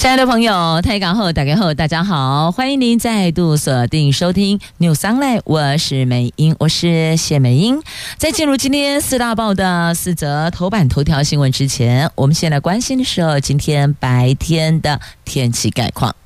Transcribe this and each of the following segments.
亲爱的朋友，台港后打开后，大家好，欢迎您再度锁定收听 New Sunlight 我是美英，我是谢美英。在进入今天四大报的四则头版头条新闻之前，我们先来关心的是今天白天的天气概况。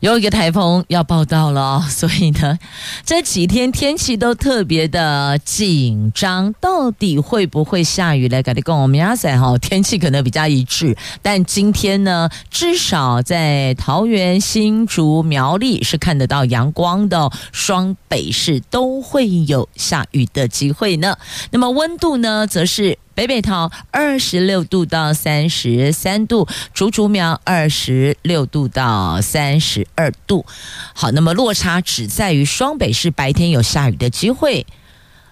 有一个台风要报道了，所以呢，这几天天气都特别的紧张。到底会不会下雨呢？赶紧跟，我们亚赛哈天气可能比较一致，但今天呢，至少在桃园、新竹、苗栗是看得到阳光的，双北市都会有下雨的机会呢。那么温度呢，则是。北北桃二十六度到三十三度，竹竹苗二十六度到三十二度。好，那么落差只在于双北市白天有下雨的机会，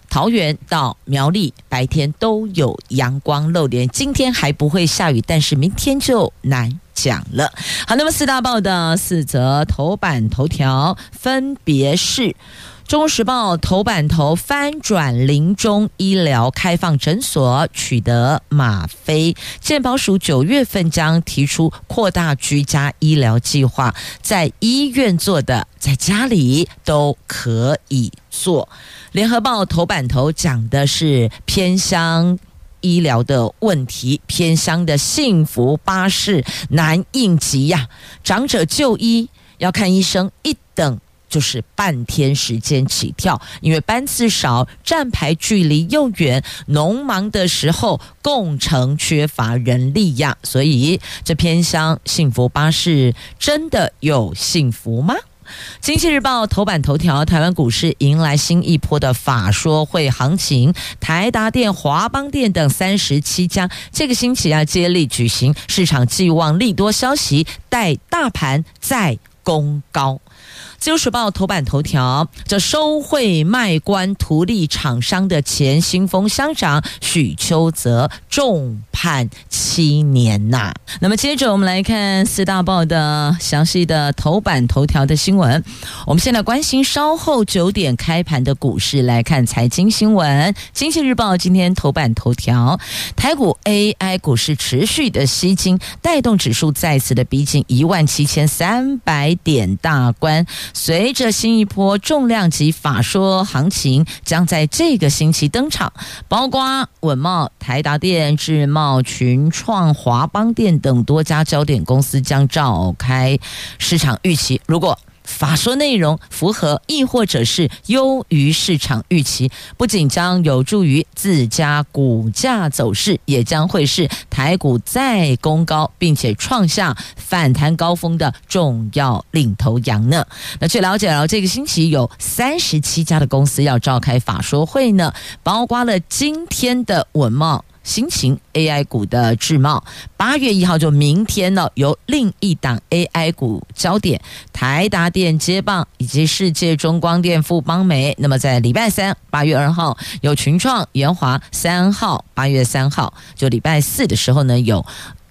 桃园到苗栗白天都有阳光露脸。今天还不会下雨，但是明天就难讲了。好，那么四大报的四则头版头条分别是。《中时报》头版头翻转临终医疗开放诊所取得吗啡，健保署九月份将提出扩大居家医疗计划，在医院做的，在家里都可以做。《联合报》头版头讲的是偏乡医疗的问题，偏乡的幸福巴士难应急呀，长者就医要看医生一等。就是半天时间起跳，因为班次少，站牌距离又远，农忙的时候共乘缺乏人力呀，所以这偏乡幸福巴士真的有幸福吗？经济日报头版头条：台湾股市迎来新一波的法说会行情，台达电、华邦电等三十七家这个星期要接力举行，市场寄望利多消息带大盘再攻高。《自由时报》头版头条：这收贿卖官图利厂商的前新丰乡长许秋泽重判七年呐。那么接着我们来看四大报的详细的头版头条的新闻。我们现在关心稍后九点开盘的股市，来看财经新闻。《经济日报》今天头版头条：台股 AI 股市持续的吸金，带动指数再次的逼近一万七千三百点大关。随着新一波重量级法说行情将在这个星期登场，包括稳茂、台达电、智茂、群创、华邦电等多家焦点公司将召开市场预期。如果法说内容符合，亦或者是优于市场预期，不仅将有助于自家股价走势，也将会是台股再攻高，并且创下反弹高峰的重要领头羊呢。那据了解了，这个星期有三十七家的公司要召开法说会呢，包括了今天的文茂。新型 AI 股的智茂，八月一号就明天呢，由另一档 AI 股焦点台达电接棒，以及世界中光电、富邦美。那么在礼拜三，八月二号有群创、研华；三号，八月三号就礼拜四的时候呢有。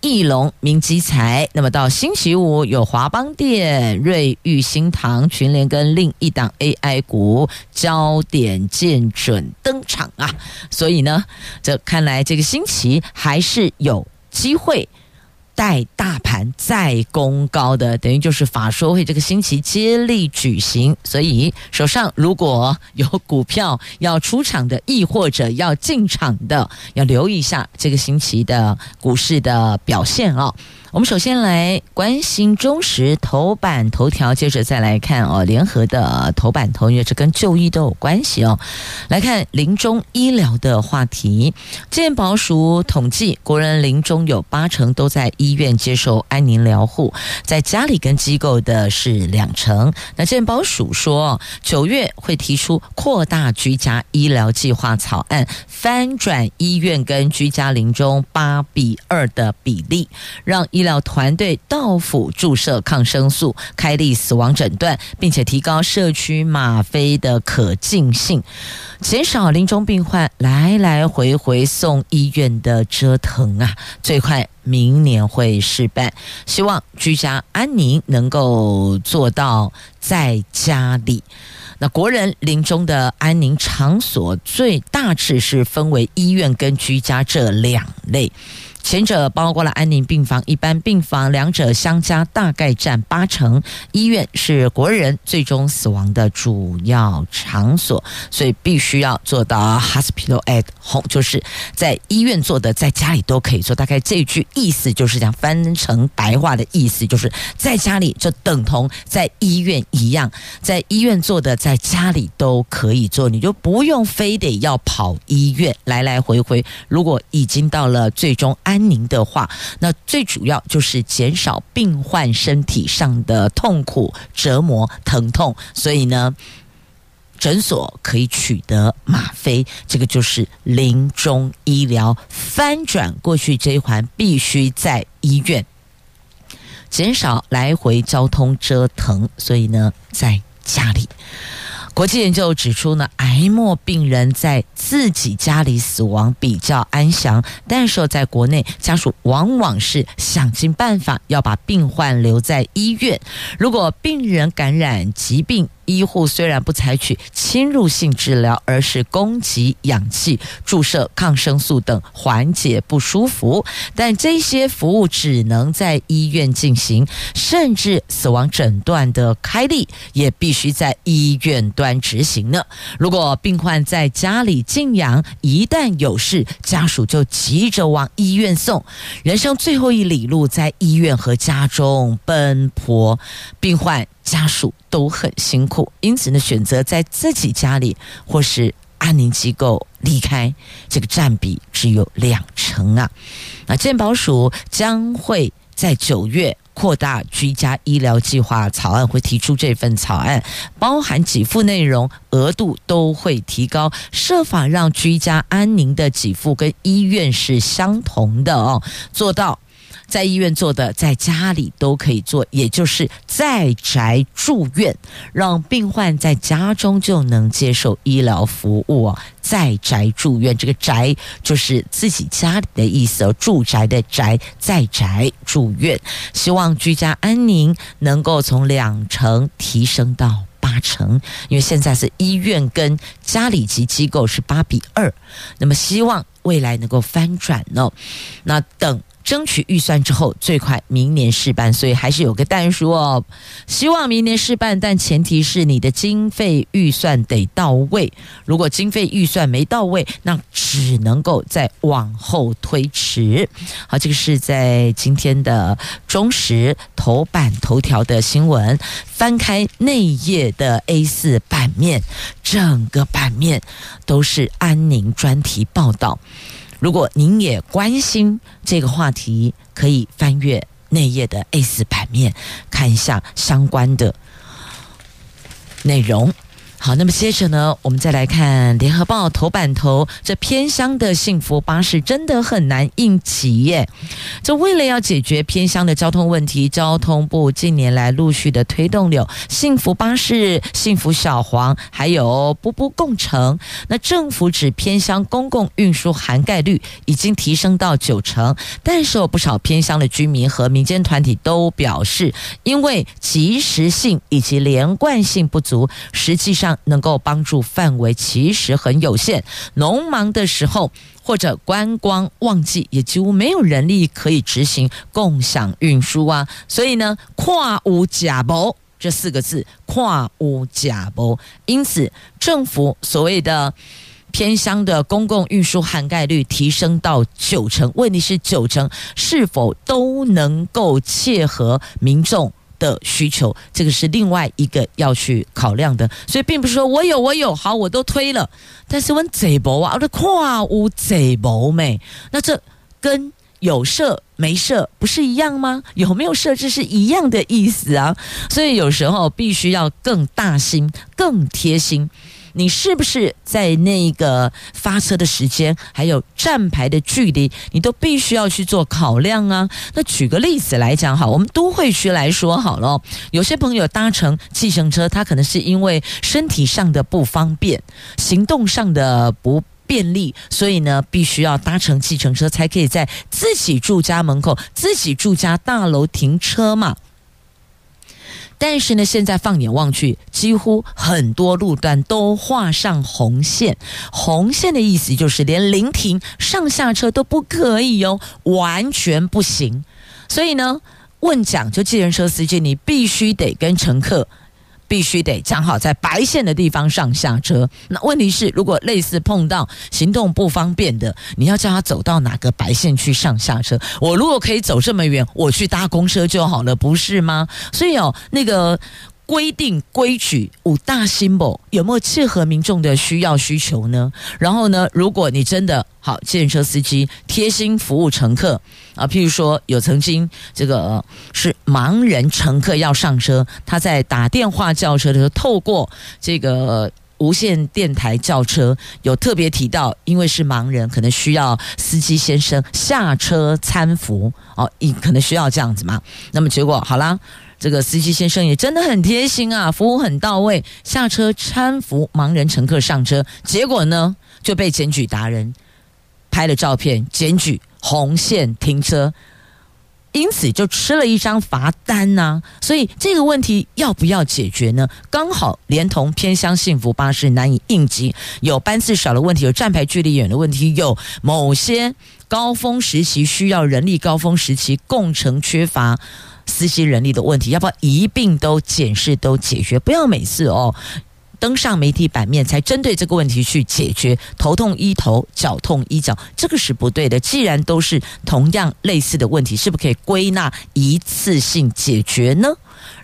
翼龙、明基材，那么到星期五有华邦电、瑞玉、新唐、群联跟另一档 AI 股焦点见准登场啊！所以呢，这看来这个星期还是有机会。待大盘再攻高的，等于就是法说会这个星期接力举行，所以手上如果有股票要出场的，亦或者要进场的，要留意一下这个星期的股市的表现啊、我们首先来关心中时头版头条，接着再来看哦，联合的头版头，因为这跟就医都有关系哦。来看临终医疗的话题，健保署统计，国人临终有八成都在医院接受安宁疗护，在家里跟机构的是两成。那健保署说，九月会提出扩大居家医疗计划草案，翻转医院跟居家临终八比二的比例，让医医疗团队到府注射抗生素，开立死亡诊断，并且提高社区吗啡的可进性，减少临终病患来来回回送医院的折腾啊！最快明年会试办，希望居家安宁能够做到在家里。那国人临终的安宁场所，最大致是分为医院跟居家这两类。前者包括了安宁病房、一般病房，两者相加大概占八成。医院是国人最终死亡的主要场所，所以必须要做到 hospital at home，就是在医院做的，在家里都可以做。大概这句意思就是这样，翻成白话的意思就是在家里就等同在医院一样，在医院做的，在家里都可以做，你就不用非得要跑医院来来回回。如果已经到了最终安。安宁的话，那最主要就是减少病患身体上的痛苦、折磨、疼痛，所以呢，诊所可以取得吗啡，这个就是临终医疗翻转过去这一环，必须在医院减少来回交通折腾，所以呢，在家里。国际研究指出呢，癌末病人在自己家里死亡比较安详，但是在国内家属往往是想尽办法要把病患留在医院。如果病人感染疾病，医护虽然不采取侵入性治疗，而是供给氧气、注射抗生素等缓解不舒服，但这些服务只能在医院进行，甚至死亡诊断的开立也必须在医院端执行呢。如果病患在家里静养，一旦有事，家属就急着往医院送，人生最后一里路在医院和家中奔波，病患。家属都很辛苦，因此呢，选择在自己家里或是安宁机构离开，这个占比只有两成啊。那健保署将会在九月扩大居家医疗计划草案，会提出这份草案，包含给付内容、额度都会提高，设法让居家安宁的给付跟医院是相同的哦，做到。在医院做的，在家里都可以做，也就是在宅住院，让病患在家中就能接受医疗服务。在宅住院，这个“宅”就是自己家里的意思哦，住宅的“宅”，在宅住院，希望居家安宁能够从两成提升到八成，因为现在是医院跟家里及机构是八比二，那么希望未来能够翻转哦。那等。争取预算之后，最快明年试办，所以还是有个但书哦。希望明年试办，但前提是你的经费预算得到位。如果经费预算没到位，那只能够再往后推迟。好，这个是在今天的中时头版头条的新闻，翻开内页的 A4 版面，整个版面都是安宁专题报道。如果您也关心这个话题，可以翻阅内页的 A 四版面，看一下相关的内容。好，那么接着呢，我们再来看《联合报》头版头，这偏乡的幸福巴士真的很难应急耶。这为了要解决偏乡的交通问题，交通部近年来陆续的推动了幸福巴士、幸福小黄，还有步步共乘。那政府指偏乡公共运输涵盖率已经提升到九成，但是有不少偏乡的居民和民间团体都表示，因为及时性以及连贯性不足，实际上。能够帮助范围其实很有限，农忙的时候或者观光旺季，也几乎没有人力可以执行共享运输啊。所以呢，跨无假谋这四个字，跨无假谋。因此，政府所谓的偏乡的公共运输涵盖率提升到九成，问题是九成是否都能够切合民众的需求，这个是另外一个要去考量的，所以并不是说我有我有好我都推了，但是问贼薄啊，我的跨无贼薄没，那这跟有设没设不是一样吗？有没有设置是一样的意思啊？所以有时候必须要更大心、更贴心。你是不是在那个发车的时间，还有站牌的距离，你都必须要去做考量啊？那举个例子来讲，好，我们都会区来说好了，有些朋友搭乘计程车，他可能是因为身体上的不方便，行动上的不便利，所以呢，必须要搭乘计程车，才可以在自己住家门口、自己住家大楼停车嘛。但是呢，现在放眼望去，几乎很多路段都画上红线。红线的意思就是连临停上下车都不可以哟，完全不行。所以呢，问讲就计程车司机，你必须得跟乘客。必须得站好在白线的地方上下车。那问题是，如果类似碰到行动不方便的，你要叫他走到哪个白线去上下车？我如果可以走这么远，我去搭公车就好了，不是吗？所以哦，那个。规定规矩五大 symbol 有没有切合民众的需要需求呢？然后呢，如果你真的好，计程车司机贴心服务乘客啊，譬如说有曾经这个是盲人乘客要上车，他在打电话叫车的时候，透过这个无线电台叫车，有特别提到，因为是盲人，可能需要司机先生下车搀扶哦，你可能需要这样子嘛。那么结果好啦。这个司机先生也真的很贴心啊，服务很到位，下车搀扶盲人乘客上车，结果呢就被检举达人拍了照片，检举红线停车，因此就吃了一张罚单呐、所以这个问题要不要解决呢？刚好连同偏乡幸福巴士难以应急，有班次少的问题，有站牌距离远的问题，有某些高峰时期需要人力，高峰时期共乘缺乏。司机人力的问题，要不要一并都检视、都解决？不要每次哦登上媒体版面才针对这个问题去解决，头痛医头，脚痛医脚，这个是不对的。既然都是同样类似的问题，是不是可以归纳一次性解决呢？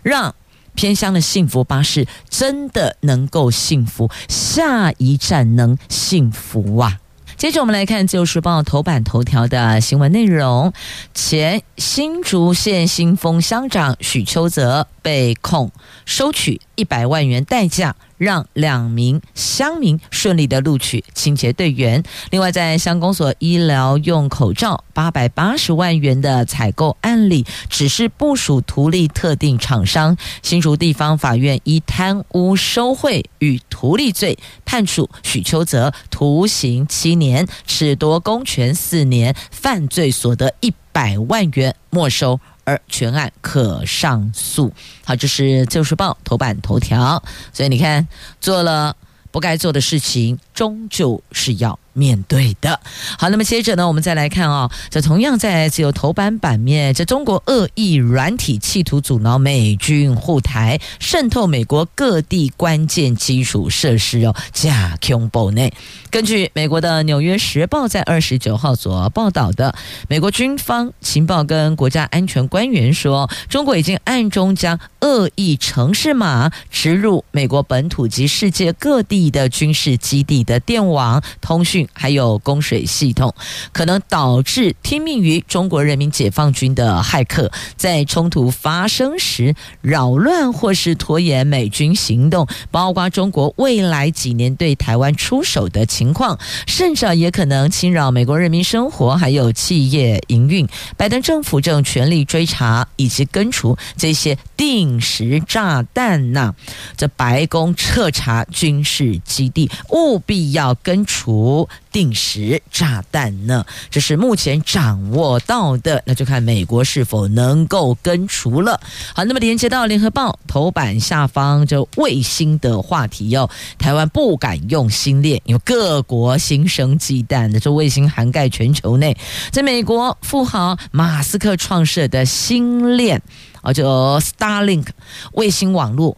让偏乡的幸福巴士真的能够幸福，下一站能幸福啊！接着我们来看《自由时报》头版头条的新闻内容：前新竹县新丰乡长许秋泽被控收取一百万元代价。让两名乡民顺利的录取清洁队员。另外，在乡公所医疗用口罩八百八十万元的采购案例，只是部署图利特定厂商。新竹地方法院以贪污收贿与图利罪判处许秋泽徒刑七年，褫夺公权四年，犯罪所得一百万元没收。而全案可上诉。好，这是《自由时报》头版头条。所以你看，做了不该做的事情，终究是要面对的。好，那么接着呢，我们再来看、哦，这同样在自由头版版面，这中国恶意软体企图阻挠美军护台，渗透美国各地关键基础设施哦，假恐怖内。根据美国的《纽约时报》在二十九号所报道的，美国军方情报跟国家安全官员说，中国已经暗中将恶意程式码植入美国本土及世界各地的军事基地的电网、通讯。还有供水系统，可能导致听命于中国人民解放军的骇客在冲突发生时扰乱或是拖延美军行动，包括中国未来几年对台湾出手的情况，甚至也可能侵扰美国人民生活还有企业营运。拜登政府正全力追查以及根除这些定时炸弹呐。这白宫彻查军事基地，务必要根除。定时炸弹呢？这是目前掌握到的，那就看美国是否能够根除了。好，那么连接到联合报头版下方，就卫星的话题哟。台湾不敢用星链，因为各国心生忌惮的。这卫星涵盖全球内，在美国富豪马斯克创设的星链，啊，就 Starlink 卫星网络。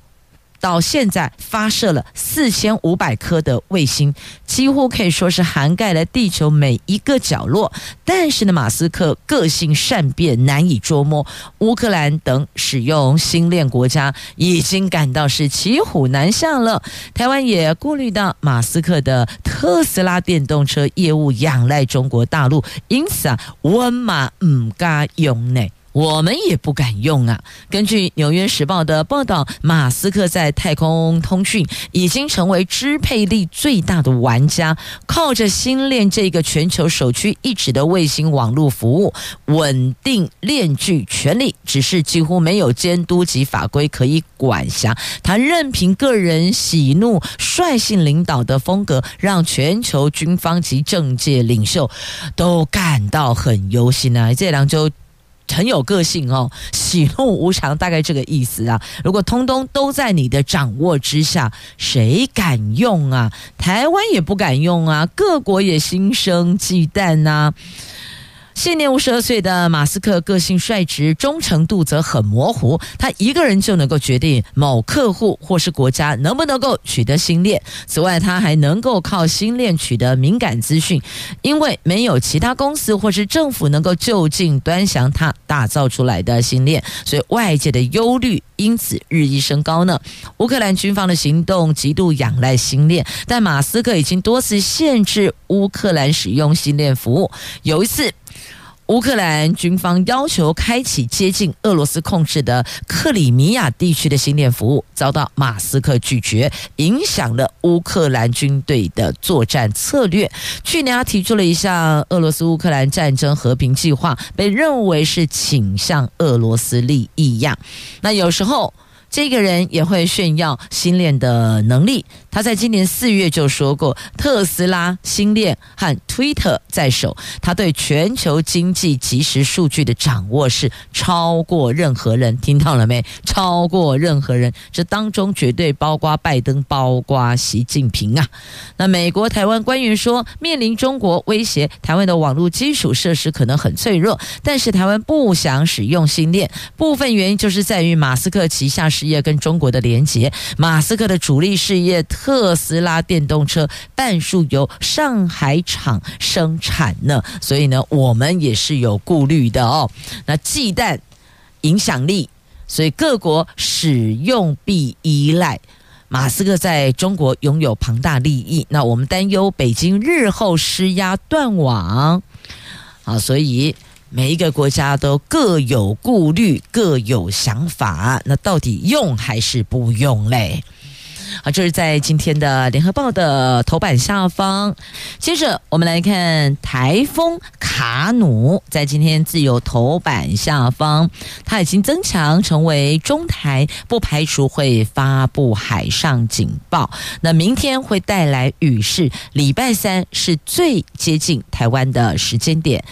到现在发射了四千五百颗的卫星，几乎可以说是涵盖了地球每一个角落。但是呢，马斯克个性善变，难以捉摸。乌克兰等使用星链国家已经感到是骑虎难下了。台湾也顾虑到马斯克的特斯拉电动车业务仰赖中国大陆，因此啊，温马唔敢用呢。我们也不敢用啊！根据《纽约时报》的报道，马斯克在太空通讯已经成为支配力最大的玩家，靠着星链这个全球首屈一指的卫星网络服务，稳定链锯权力，只是几乎没有监督及法规可以管辖。他任凭个人喜怒、率性领导的风格，让全球军方及政界领袖都感到很忧心啊！这两周。很有个性哦，喜怒无常，大概这个意思啊。如果通通都在你的掌握之下，谁敢用啊？台湾也不敢用啊，各国也心生忌惮呐。现年五十二岁的马斯克，个性率直，忠诚度则很模糊。他一个人就能够决定某客户或是国家能不能够取得星链。此外，他还能够靠星链取得敏感资讯，因为没有其他公司或是政府能够就近端详他打造出来的星链，所以外界的忧虑因此日益升高呢。乌克兰军方的行动极度仰赖星链，但马斯克已经多次限制乌克兰使用星链服务。有一次。乌克兰军方要求开启接近俄罗斯控制的克里米亚地区的星链服务，遭到马斯克拒绝，影响了乌克兰军队的作战策略。去年他提出了一项俄罗斯乌克兰战争和平计划，被认为是倾向俄罗斯利益呀。那有时候。这个人也会炫耀星链的能力。他在今年四月就说过，特斯拉、星链和 Twitter 在手，他对全球经济即时数据的掌握是超过任何人。听到了没？超过任何人，这当中绝对包括拜登，包括习近平啊。那美国台湾官员说，面临中国威胁，台湾的网络基础设施可能很脆弱，但是台湾不想使用新链，部分原因就是在于马斯克旗下。事业跟中国的连结，马斯克的主力事业特斯拉电动车半数由上海厂生产呢，所以呢，我们也是有顾虑的哦。那忌惮影响力，所以各国使用必依赖。马斯克在中国拥有庞大利益，那我们担忧北京日后施压断网。好，所以。每一个国家都各有顾虑，各有想法，那到底用还是不用嘞？好，这是在今天的联合报的头版下方。接着我们来看台风卡努，在今天自由头版下方，它已经增强成为中台，不排除会发布海上警报。那明天会带来雨势，礼拜三是最接近台湾的时间点。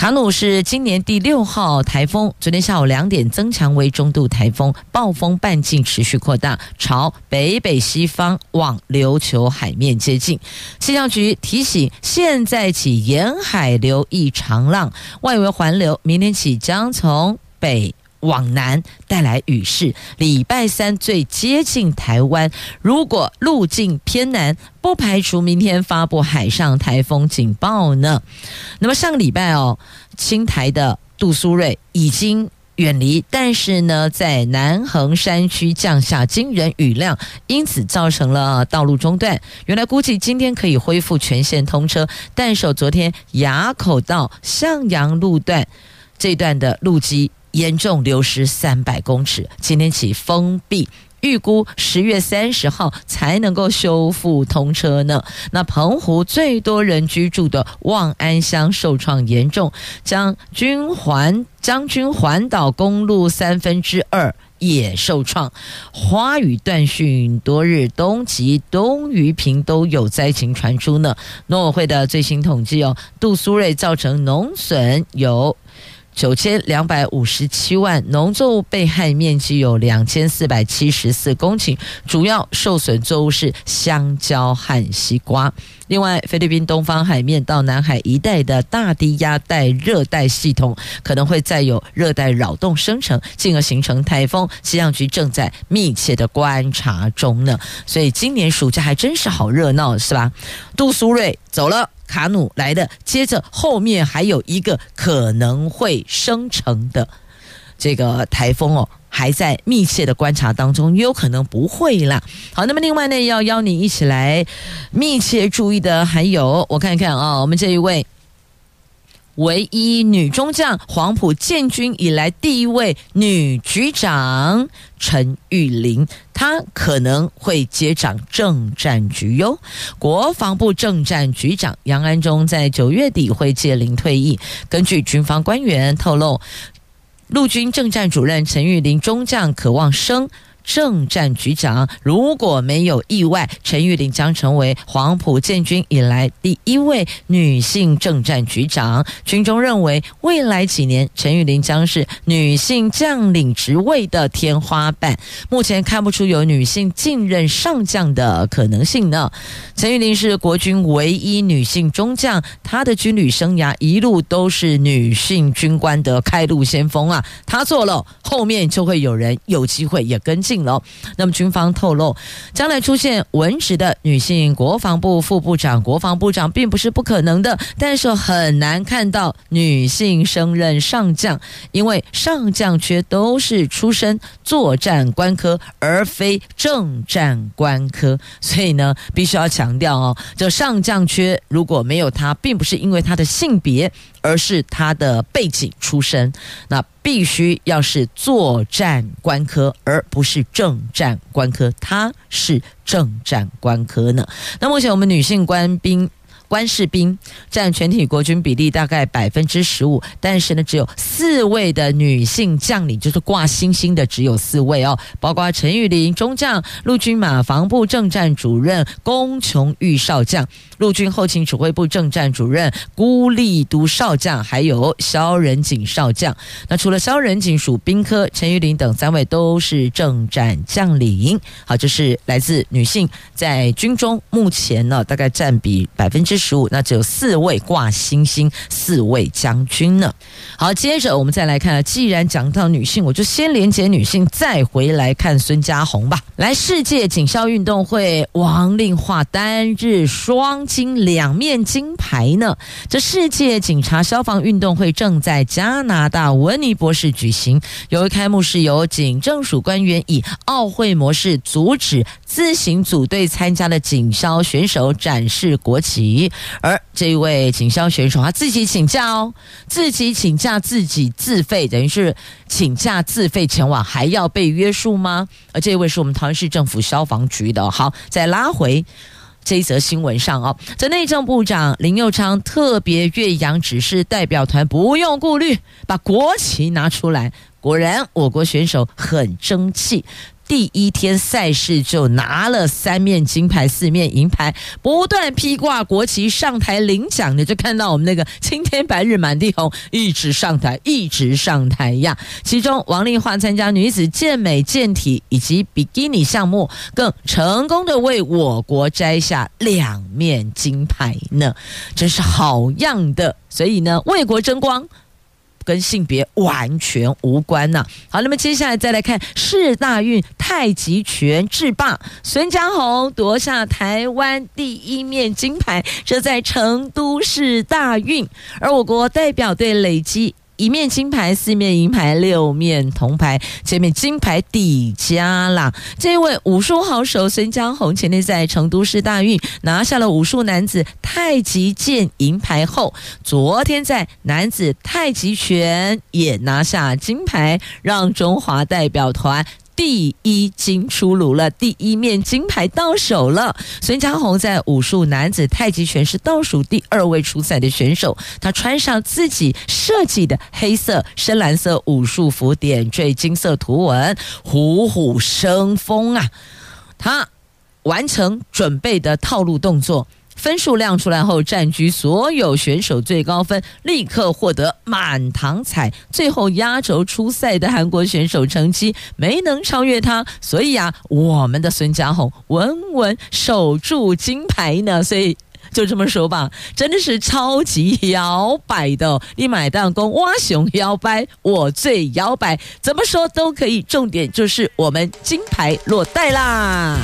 卡努是今年第六号台风，昨天下午两点增强为中度台风，暴风半径持续扩大，朝北北西方往琉球海面接近。气象局提醒，现在起沿海留意长浪，外围环流明天起将从北往南带来雨势，礼拜三最接近台湾。如果路径偏南，不排除明天发布海上台风警报呢。那么上个礼拜哦，青台的杜苏芮已经远离，但是呢，在南横山区降下惊人雨量，因此造成了道路中断。原来估计今天可以恢复全线通车，但受昨天垭口到向阳路段这段的路基。严重流失三百公尺，今天起封闭，预估十月三十号才能够修复通车呢。那澎湖最多人居住的望安乡受创严重，将军环将军环岛公路三分之二也受创，花雨断续多日，东吉、东屿、屏都有灾情传出呢。农委会的最新统计哦，杜苏芮造成农损有。九千两百五十七万，农作物被害面积有两千四百七十四公顷，主要受损作物是香蕉和西瓜。另外，菲律宾东方海面到南海一带的大低压带热带系统可能会再有热带扰动生成，进而形成台风。气象局正在密切的观察中呢。所以今年暑假还真是好热闹，是吧？杜苏芮走了。卡努来的，接着后面还有一个可能会生成的这个台风哦，还在密切的观察当中，有可能不会啦。好，那么另外呢，要邀你一起来密切注意的还有，我看看啊、我们这一位唯一女中将，黄埔建军以来第一位女局长陈玉玲，她可能会接掌政战局哟。国防部政战局长杨安忠在九月底会届龄退役。根据军方官员透露，陆军政战主任陈玉玲中将可望升。政战局长，如果没有意外，陈玉玲将成为黄埔建军以来第一位女性政战局长。军中认为，未来几年陈玉玲将是女性将领职位的天花板。目前看不出有女性继任上将的可能性呢。陈玉玲是国军唯一女性中将，她的军旅生涯一路都是女性军官的开路先锋啊。她做了，后面就会有人有机会也跟进。了，那么军方透露，将来出现文职的女性国防部副部长、国防部长，并不是不可能的，但是很难看到女性升任上将，因为上将缺都是出身作战官科，而非政战官科，所以呢，必须要强调哦，这上将缺如果没有他，并不是因为他的性别。而是他的背景出身，那必须要是作战官科，而不是政战官科。他是政战官科呢。那目前我们女性官兵。官士兵占全体国军比例大概百分之十五，但是呢，只有四位的女性将领，就是挂星星的只有四位哦，包括陈玉玲中将、陆军马防部政战主任龚琼玉少将、陆军后勤指挥部政战主任辜立都少将，还有萧仁锦少将。那除了萧仁锦属兵科，陈玉玲等三位都是政战将领。好，这是来自女性在军中目前呢，大概占比百分之。十五，那只有四位挂星星，四位将军呢。好，接着我们再来看，既然讲到女性，我就先连接女性，再回来看孙佳宏吧。来，世界警消运动会，王令化单日双金两面金牌呢。这世界警察消防运动会正在加拿大温尼伯市举行，由于开幕式由警政署官员以奥会模式阻止自行组队参加的警消选手展示国旗。而这一位警消选手，他自己请假哦，自己请假，自己自费，等于是请假自费前往，还要被约束吗？而这一位是我们桃园市政府消防局的。好，再拉回这一则新闻上哦，在内政部长林佑昌特别岳阳指示代表团不用顾虑，把国旗拿出来。果然，我国选手很争气。第一天赛事就拿了三面金牌、四面银牌，不断披挂国旗上台领奖的，就看到我们那个青天白日满地红，一直上台，一直上台呀。其中王丽华参加女子健美、健体以及比基尼项目，更成功的为我国摘下两面金牌呢，真是好样的。所以呢，为国争光。跟性别完全无关呐、好，那么接下来再来看世大运太极拳制霸，孙佳宏夺下台湾第一面金牌，这在成都是大运，而我国代表队累积。一面金牌，四面银牌，六面铜牌，前面金牌底加啦。这位武术好手孙江红前天在成都市大运拿下了武术男子太极剑银牌后，昨天在男子太极拳也拿下金牌，让中华代表团。第一金出炉了，第一面金牌到手了。孙佳宏在武术男子太极拳是倒数第二位出赛的选手，他穿上自己设计的黑色深蓝色武术服，点缀金色图文，虎虎生风啊！他完成准备的套路动作。分数亮出来后，占据所有选手最高分，立刻获得满堂彩。最后压轴出赛的韩国选手成绩没能超越他，所以啊，我们的孙佳宏稳稳守住金牌呢。所以就这么说吧，真的是超级摇摆的。你买弹弓挖熊摇摆，我最摇摆，怎么说都可以。重点就是我们金牌落袋啦。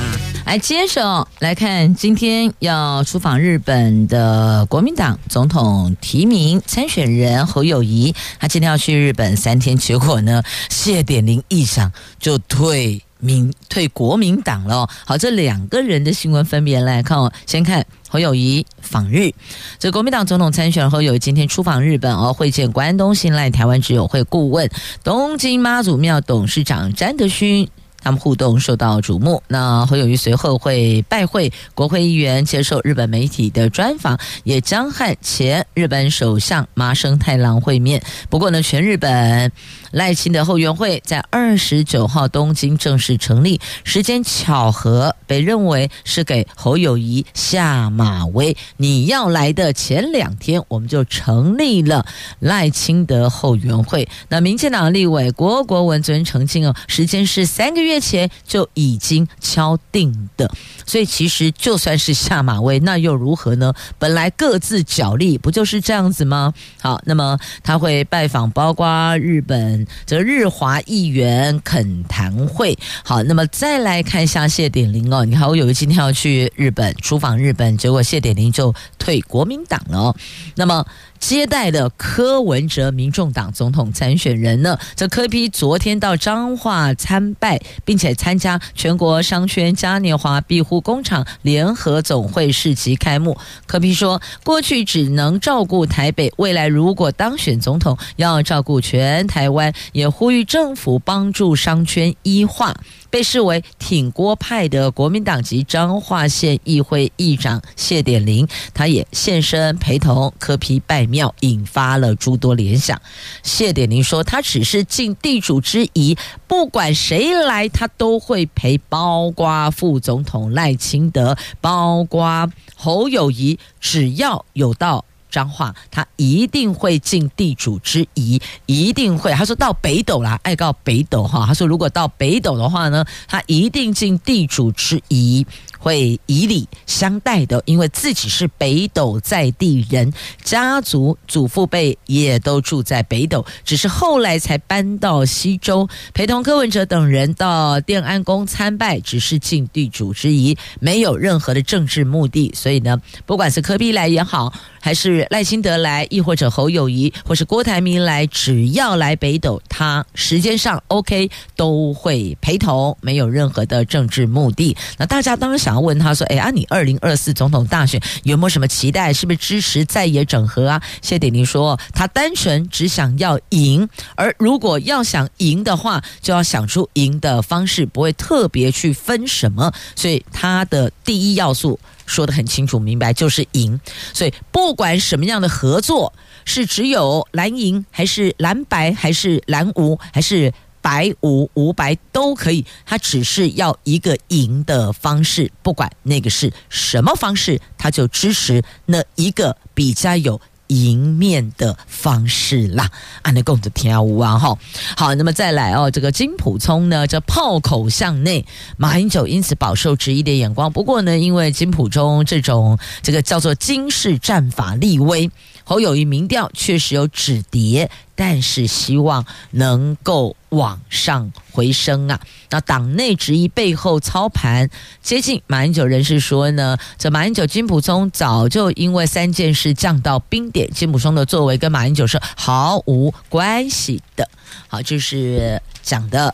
来，接着来看今天要出访日本的国民党总统提名参选人侯友谊，他今天要去日本三天，结果呢，谢点林议长就退民退国民党了。好，这两个人的新闻分别来看哦。先看侯友谊访日，这国民党总统参选人侯友宜今天出访日本哦，会见关东信赖台湾之友会顾问、东京妈祖庙董事长詹德勋。他们互动受到瞩目。那侯友宜随后会拜会国会议员，接受日本媒体的专访，也将和前日本首相麻生太郎会面。不过呢，全日本赖清德后援会在二十九号东京正式成立，时间巧合，被认为是给侯友谊下马威。你要来的前两天，我们就成立了赖清德后援会。那民进党立委郭国文昨天澄清哦，时间是三个。月前就已经敲定的，所以其实就算是下马威，那又如何呢？本来各自角力，不就是这样子吗？好，那么他会拜访，包括日本则日华议员恳谈会。好，那么再来看一下谢点玲哦，你看我有今天要去日本出访日本，结果谢点玲就退国民党了。那么。接待的柯文哲，民众党总统参选人呢？这柯 P 昨天到彰化参拜，并且参加全国商圈嘉年华庇护工厂联合总会市集开幕。柯 P 说，过去只能照顾台北，未来如果当选总统，要照顾全台湾，也呼吁政府帮助商圈医化。被视为挺郭派的国民党籍彰化县议会议长谢点玲，他也现身陪同柯 P 拜庙，引发了诸多联想。谢点玲说：“他只是尽地主之谊，不管谁来，他都会陪，包括副总统赖清德，包括侯友谊，只要有到。”张化，他一定会尽地主之谊，一定会。他说到北斗啦，爱告北斗哈。他说如果到北斗的话呢，他一定尽地主之谊。会以礼相待的，因为自己是北斗在地人，家族祖父辈也都住在北斗，只是后来才搬到西周，陪同柯文哲等人到奠安宫参拜，只是尽地主之谊，没有任何的政治目的。所以呢，不管是柯碧来也好，还是赖清德来，亦或者侯友谊，或是郭台铭来，只要来北斗，他时间上 OK 都会陪同，没有任何的政治目的。那大家当然。想要问他说：“哎啊，你二零二四总统大选有没有什么期待？是不是支持在野整合啊？”谢点玲说：“他单纯只想要赢，而如果要想赢的话，就要想出赢的方式，不会特别去分什么。所以他的第一要素说得很清楚明白，就是赢。所以不管什么样的合作，是只有蓝银，还是蓝白，还是蓝无，还是……”白无无白都可以，他只是要一个赢的方式，不管那个是什么方式，他就支持那一个比较有赢面的方式啦。啊，那共的天无啊哈。好，那么再来哦，这个金普聪呢，这炮口向内，马英九因此饱受质疑的眼光。不过呢，因为金普聪这种这个叫做金氏战法立威。侯友谊民调确实有止跌，但是希望能够往上回升啊！那党内质疑背后操盘，接近马英九人士说呢，这马英九金普聪早就因为三件事降到冰点，金普聪的作为跟马英九是毫无关系的。好，就是讲的，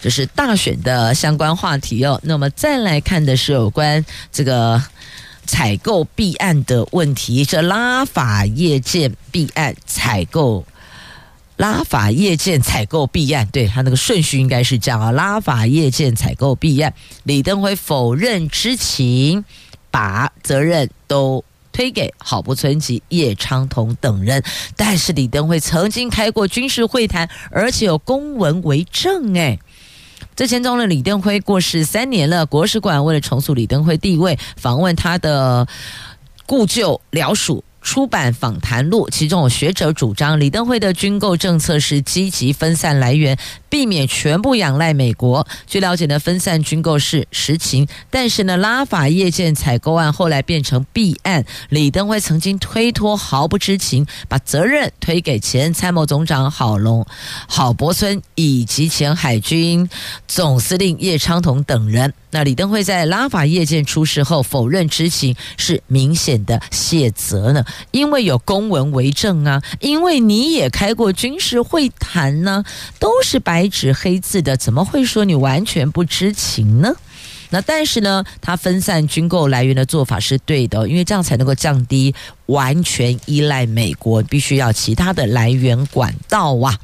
就是大选的相关话题哦。那么再来看的是有关这个。采购弊案的问题，这拉法叶舰弊案采购，拉法叶舰采购弊案，对他那个顺序应该是这样啊。拉法叶舰采购弊案，李登辉否认知情，把责任都推给郝柏村及叶昌同等人。但是李登辉曾经开过军事会谈，而且有公文为证，哎。这前中的李登辉过世三年了，国史馆为了重塑李登辉地位，访问他的故旧辽属。出版访谈录，其中有学者主张，李登辉的军购政策是积极分散来源，避免全部仰赖美国。据了解呢，分散军购是实情，但是呢，拉法夜舰采购案后来变成弊案，李登辉曾经推脱，毫不知情，把责任推给前参谋总长郝龙、郝柏村以及前海军总司令叶昌同等人。那李登辉在拉法夜舰出事后否认知情，是明显的卸责呢？因为有公文为证啊，因为你也开过军事会谈呢，都是白白纸黑字的，怎么会说你完全不知情呢？那但是呢，它分散军购来源的做法是对的，因为这样才能够降低完全依赖美国，必须要其他的来源管道啊。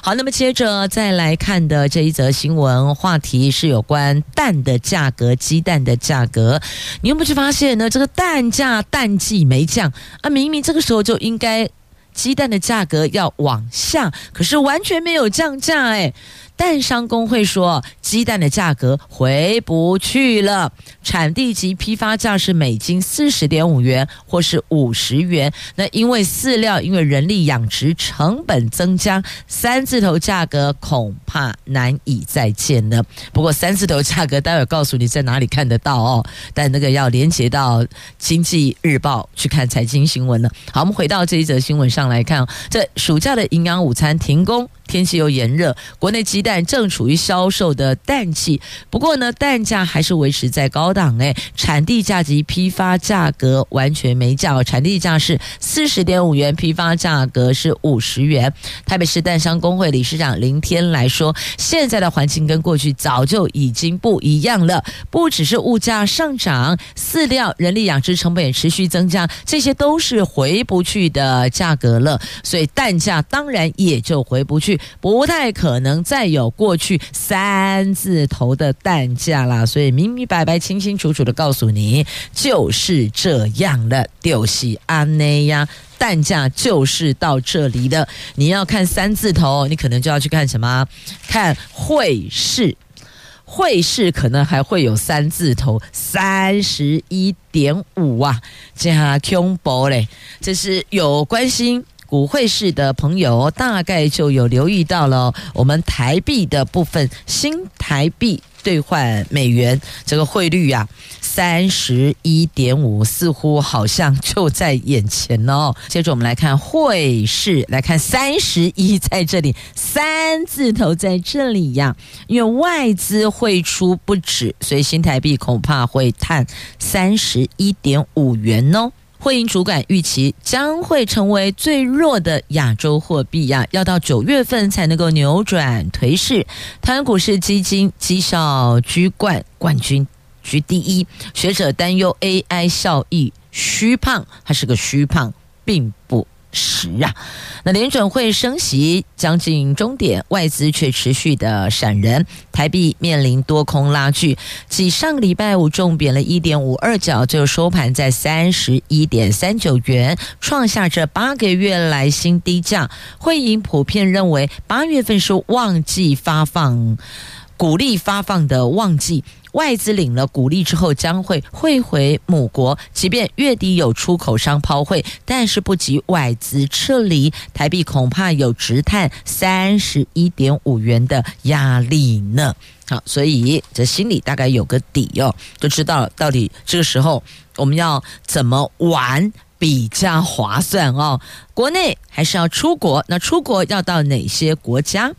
好，那么接着再来看的这一则新闻话题是有关蛋的价格，鸡蛋的价格。你有没有去发现呢？这个蛋价淡季没降啊，明明这个时候就应该鸡蛋的价格要往下，可是完全没有降价哎。蛋商工会说，鸡蛋的价格回不去了，产地及批发价是每斤四十点五元或是五十元。那因为饲料，因为人力养殖成本增加，三字头价格恐怕难以再见了。不过三字头价格待会告诉你在哪里看得到哦，但那个要连接到经济日报去看财经新闻了。好，我们回到这一则新闻上来看，这暑假的营养午餐停工。天气又炎热，国内鸡蛋正处于销售的淡季。不过呢，蛋价还是维持在高档。诶，产地价及批发价格完全没降，产地价是四十点五元，批发价格是五十元。台北市蛋商工会理事长林天来说，现在的环境跟过去早就已经不一样了，不只是物价上涨，饲料、人力养殖成本也持续增加，这些都是回不去的价格了。所以蛋价当然也就回不去。不太可能再有过去三字头的蛋价啦，所以明明白白、清清楚楚的告诉你，就是这样的。丢西阿内呀，蛋价就是到这里的。你要看三字头，你可能就要去看什么？看汇市，汇市可能还会有三字头，三十一点五啊，这样恐怖嘞！这是有关系。股汇市的朋友大概就有留意到了，我们台币的部分，新台币兑换美元这个汇率啊，三十一点五，似乎好像就在眼前哦。接着我们来看汇市，来看三十一在这里，三字头在这里呀，因为外资汇出不止，所以新台币恐怕会探三十一点五元哦。汇银主管预期将会成为最弱的亚洲货币呀，要到九月份才能够扭转颓势。台湾股市基金绩效居冠，冠军居第一。学者担忧 AI 效益虚胖，还是个虚胖，并不。十啊，那联准会升息将近终点，外资却持续的闪人，台币面临多空拉锯，继上个礼拜五重贬了一点五二角，就收盘在三十一点三九元，创下这八个月来新低价。汇银普遍认为，八月份是旺季发放鼓励发放的旺季。外资领了股利之后，将会汇回母国。即便月底有出口商抛汇，但是不及外资撤离，台币恐怕有直探三十一点五元的压力呢。好，所以这心里大概有个底哦，就知道到底这个时候我们要怎么玩比较划算哦。国内还是要出国？那出国要到哪些国家？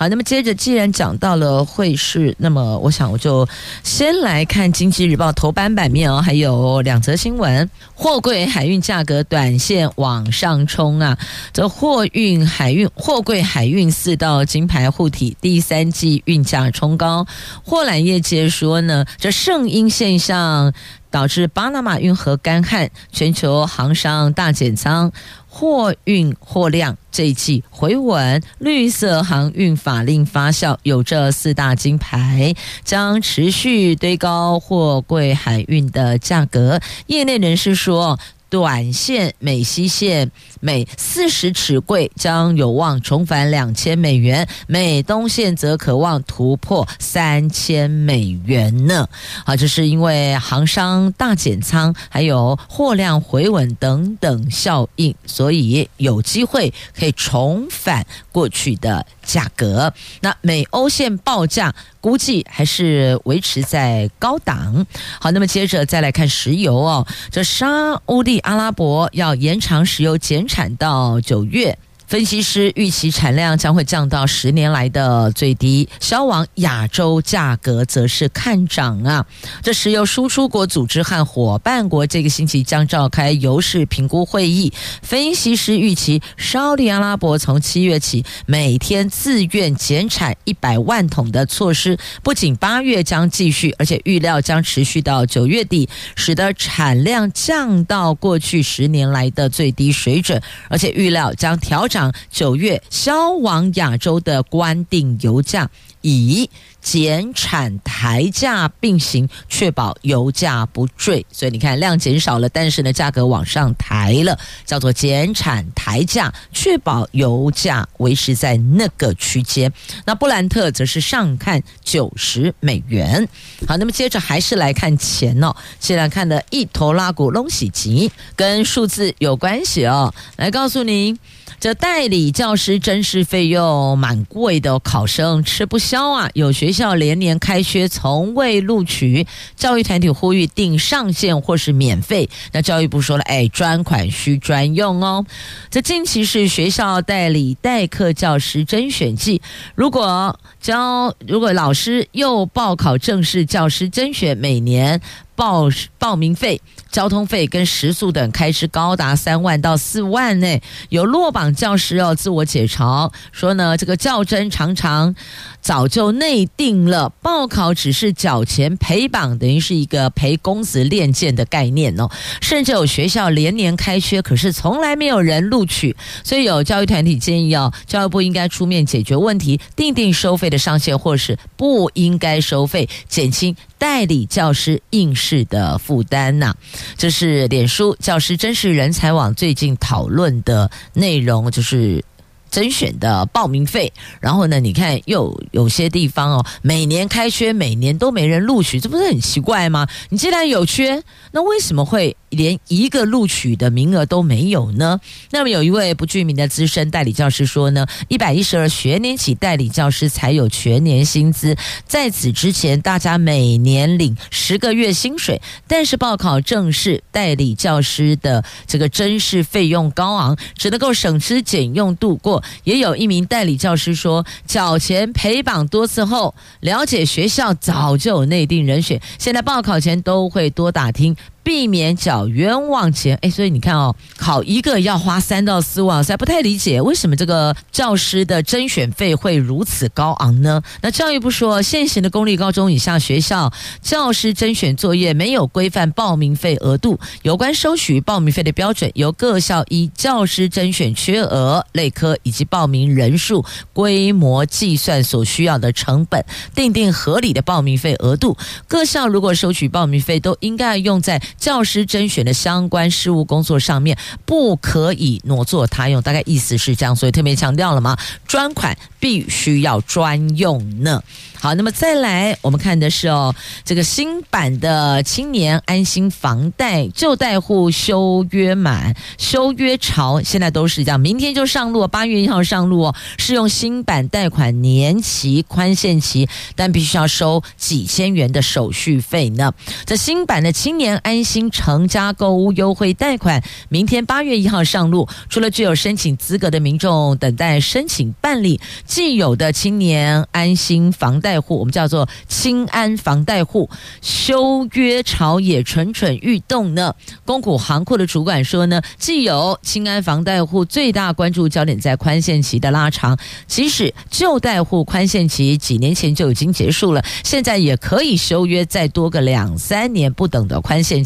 好，那么接着，既然讲到了汇市，那么我想我就先来看《经济日报》头版版面哦，还有两则新闻：货柜海运价格短线往上冲啊！这货运海运货柜海运四道金牌护体第三季运价冲高，货揽业界说呢，这圣婴现象导致巴拿马运河干旱，全球航商大减仓。货运货量这一季回稳，绿色航运法令发酵，有这四大金牌将持续堆高货柜海运的价格。业内人士说，短线美西线每四十尺柜将有望重返两千美元，美东线则可望突破三千美元呢。好，这是因为航商大减仓，还有货量回稳等等效应，所以有机会可以重返过去的价格。那美欧线报价估计还是维持在高档。好，那么接着再来看石油哦，这沙乌地阿拉伯要延长石油减产到九月。分析师预期产量将会降到十年来的最低，销往亚洲价格则是看涨啊。这石油输出国组织和伙伴国这个星期将召开油市评估会议，分析师预期沙特阿拉伯从七月起每天自愿减产一百万桶的措施，不仅八月将继续，而且预料将持续到九月底，使得产量降到过去十年来的最低水准，而且预料将调整。九月销往亚洲的官定油价，以减产抬价并行，确保油价不坠。所以你看，量减少了，但是呢，价格往上抬了，叫做减产抬价，确保油价维持在那个区间。那布兰特则是上看九十美元。好，那么接着还是来看钱哦，现在看的一头拉股隆喜吉，跟数字有关系哦，来告诉您。这代理教师甄试费用蛮贵的，考生吃不消啊！有学习校连年开学，从未录取，教育团体呼吁定上限或是免费。那教育部说了，哎，专款需专用哦。这近期是学校代理代课教师甄选季，如果教如果老师又报考正式教师甄选，每年。报报名费、交通费跟食宿等开支高达三万到四万呢。有落榜教师哦，自我解嘲说呢，这个教甄常常早就内定了，报考只是缴钱陪榜，等于是一个陪公子练剑的概念哦。甚至有学校连年开缺，可是从来没有人录取，所以有教育团体建议哦，教育部应该出面解决问题，定定收费的上限，或是不应该收费，减轻。代理教师应试的负担呐，这是脸书教师真实人才网最近讨论的内容，就是甄选的报名费。然后呢，你看又有些地方哦，每年开缺，每年都没人录取，这不是很奇怪吗？你既然有缺，那为什么会？连一个录取的名额都没有呢？那么有一位不具名的资深代理教师说呢，一百一十二学年起，代理教师才有全年薪资。在此之前，大家每年领十个月薪水，但是报考正式代理教师的这个甄试费用高昂，只能够省吃俭用度过。也有一名代理教师说，缴钱陪榜多次后，了解学校早就有内定人选，现在报考前都会多打听。避免缴冤枉钱，哎，所以你看哦，考一个要花三到四万，实在不太理解为什么这个教师的甄选费会如此高昂呢？那教育部说，现行的公立高中以下学校教师甄选作业没有规范报名费额度，有关收取报名费的标准由各校依教师甄选缺额、类科以及报名人数规模计算所需要的成本，定定合理的报名费额度。各校如果收取报名费，都应该用在教师甄选的相关事务工作上面不可以挪作他用，大概意思是这样，所以特别强调了嘛，专款必须要专用呢。好，那么再来，我们看的是哦，这个新版的青年安心房贷旧贷户修约满修约潮，现在都是这样，明天就上路，八月一号上路哦，适用新版贷款年期宽限期，但必须要收几千元的手续费呢。这新版的青年安心成家购屋优惠贷款，明天八月一号上路，除了具有申请资格的民众等待申请办理，既有的青年安心房贷。户，我们叫做青安房贷户，修约潮也蠢蠢欲动呢。公股行库的主管说呢，既有青安房贷户最大关注焦点在宽限期的拉长，即使旧贷户宽限期几年前就已经结束了，现在也可以修约再多个两三年不等的宽限，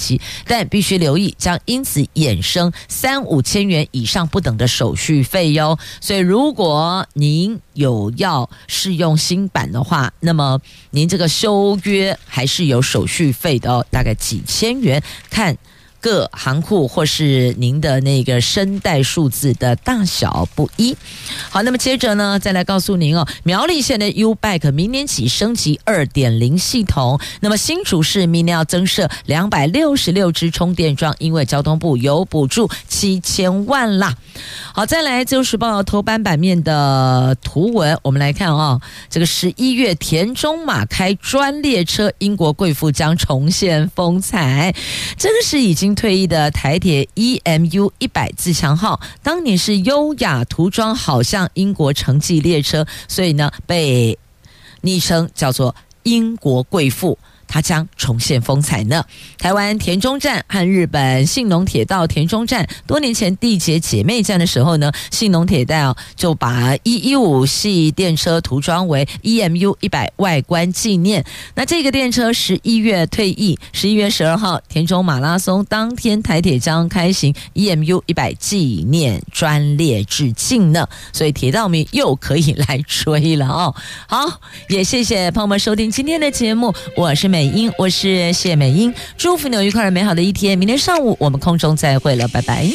但必须留意将因此衍生三五千元以上不等的手续费哟。所以如果您有要试用新版的话，那么您这个修约还是有手续费的哦，大概几千元，看各行库或是您的那个声带数字的大小不一。好，那么接着呢，再来告诉您哦，苗栗县的 U-Bike 明年起升级二点零系统，那么新竹市明年要增设两百六十六支充电桩，因为交通部有补助七千万啦。好，再来《自由时报》头版版面的图文，我们来看啊、哦，这个十一月田中马开专列车，英国贵妇将重现风采。这个是已经退役的台铁 EMU 一百自强号，当年是优雅涂装，好像英国城际列车，所以呢被昵称叫做英国贵妇。它将重现风采呢。台湾田中站和日本信浓铁道田中站多年前缔结姐妹站的时候呢，信浓铁道就把一一五系电车涂装为 EMU 一百外观纪念。那这个电车十一月退役，十一月十二号田中马拉松当天，台铁将开行 EMU 一百纪念专列致敬呢。所以铁道迷又可以来追了哦。好，也谢谢朋友们收听今天的节目，我是美。美英，我是谢美英，祝福你有愉快而美好的一天。明天上午我们空中再会了，拜拜。